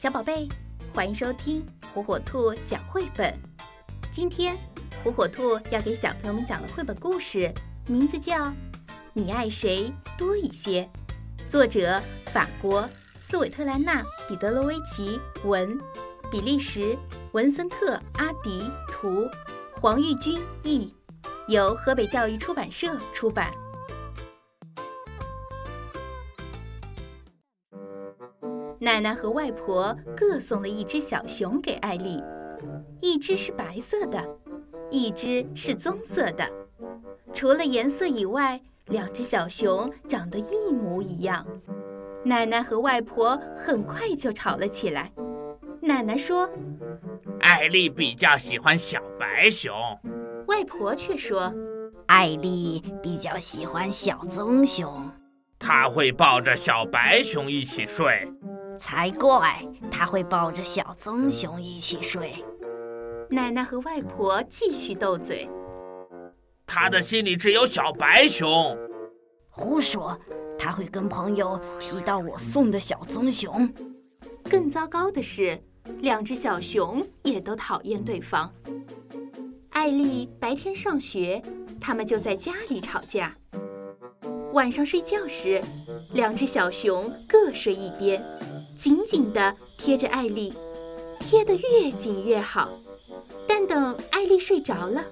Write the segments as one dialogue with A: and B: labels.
A: 小宝贝，欢迎收听火火兔讲绘本。今天，火火兔要给小朋友们讲的绘本故事名字叫《你爱谁多一些》，作者法国斯韦特兰娜·彼得罗维奇文，比利时文森特·阿迪图，黄玉君译，由河北教育出版社出版。奶奶和外婆各送了一只小熊给艾丽，一只是白色的，一只是棕色的。除了颜色以外，两只小熊长得一模一样。奶奶和外婆很快就吵了起来。奶奶说：“
B: 艾丽比较喜欢小白熊。”
A: 外婆却说：“
C: 艾丽比较喜欢小棕熊。”
B: 她会抱着小白熊一起睡。
C: 才怪！他会抱着小棕熊一起睡。
A: 奶奶和外婆继续斗嘴。
B: 他的心里只有小白熊。
C: 胡说！他会跟朋友提到我送的小棕熊。
A: 更糟糕的是，两只小熊也都讨厌对方。艾丽白天上学，他们就在家里吵架。晚上睡觉时，两只小熊各睡一边。紧紧地贴着艾丽，贴得越紧越好。但等艾丽睡着了，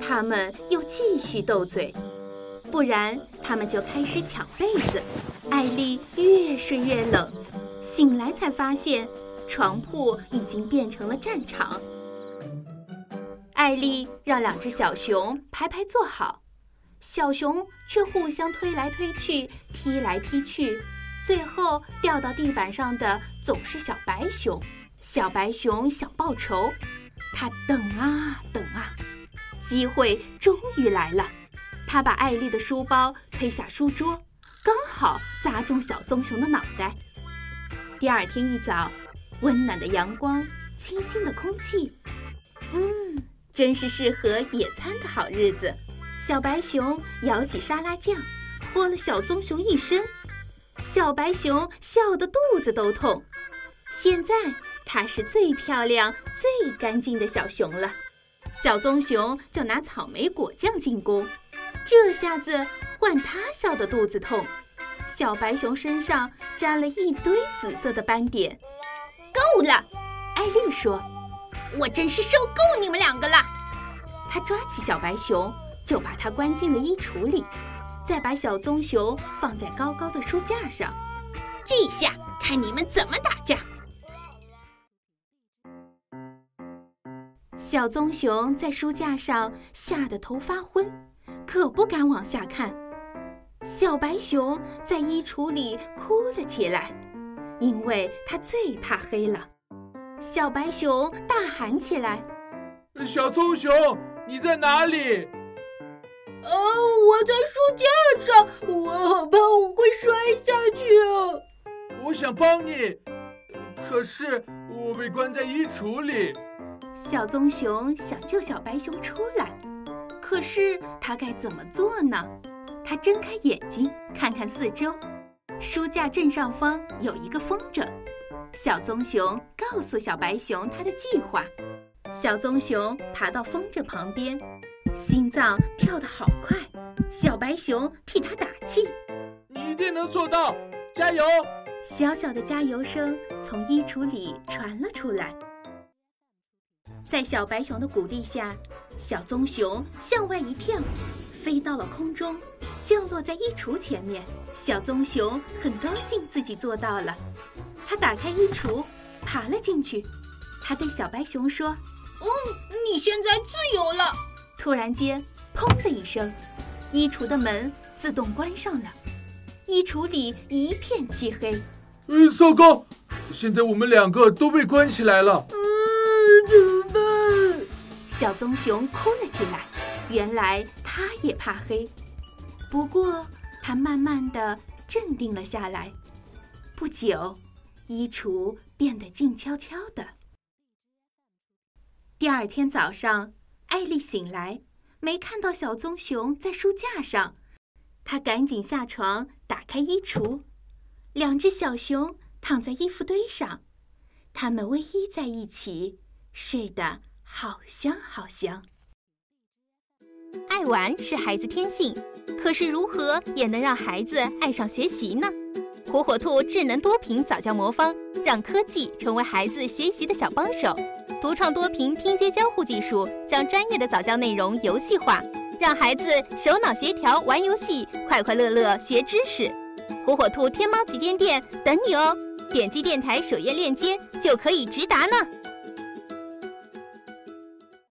A: 他们又继续斗嘴，不然他们就开始抢被子。艾丽越睡越冷，醒来才发现床铺已经变成了战场。艾丽让两只小熊排排坐好，小熊却互相推来推去，踢来踢去。最后掉到地板上的总是小白熊。小白熊想报仇，他等啊等啊，机会终于来了。他把艾丽的书包推下书桌，刚好砸中小棕熊的脑袋。第二天一早，温暖的阳光，清新的空气，嗯，真是适合野餐的好日子。小白熊舀起沙拉酱，泼了小棕熊一身。小白熊笑得肚子都痛，现在它是最漂亮、最干净的小熊了。小棕熊就拿草莓果酱进攻，这下子换它笑得肚子痛。小白熊身上沾了一堆紫色的斑点。够了，艾丽说：“我真是受够你们两个了。”她抓起小白熊，就把它关进了衣橱里。再把小棕熊放在高高的书架上，这下看你们怎么打架！小棕熊在书架上吓得头发昏，可不敢往下看。小白熊在衣橱里哭了起来，因为它最怕黑了。小白熊大喊起来：“
D: 小棕熊，你在哪里？”
E: 哦，我在书架上，我好怕我会摔下去啊！
D: 我想帮你，可是我被关在衣橱里。
A: 小棕熊想救小白熊出来，可是它该怎么做呢？它睁开眼睛，看看四周，书架正上方有一个风筝。小棕熊告诉小白熊他的计划。小棕熊爬到风筝旁边。心脏跳得好快，小白熊替他打气：“
D: 你一定能做到，加油！”
A: 小小的加油声从衣橱里传了出来。在小白熊的鼓励下，小棕熊向外一跳，飞到了空中，降落在衣橱前面。小棕熊很高兴自己做到了，他打开衣橱，爬了进去。他对小白熊说：“
E: 嗯，你现在自由了。”
A: 突然间，砰的一声，衣橱的门自动关上了，衣橱里一片漆黑。
D: 嗯，糟糕！现在我们两个都被关起来了。
E: 嗯，怎么办？
A: 小棕熊哭了起来。原来它也怕黑，不过它慢慢的镇定了下来。不久，衣橱变得静悄悄的。第二天早上。艾丽醒来，没看到小棕熊在书架上，她赶紧下床，打开衣橱，两只小熊躺在衣服堆上，
F: 它们偎依在一起，睡得好香好香。
A: 爱玩是孩子天性，可是如何也能让孩子爱上学习呢？火火兔智能多屏早教魔方，让科技成为孩子学习的小帮手。独创多屏拼接交互技术，将专业的早教内容游戏化，让孩子手脑协调玩游戏，快快乐乐学知识。火火兔天猫旗舰店等你哦！点击电台首页链接就可以直达呢。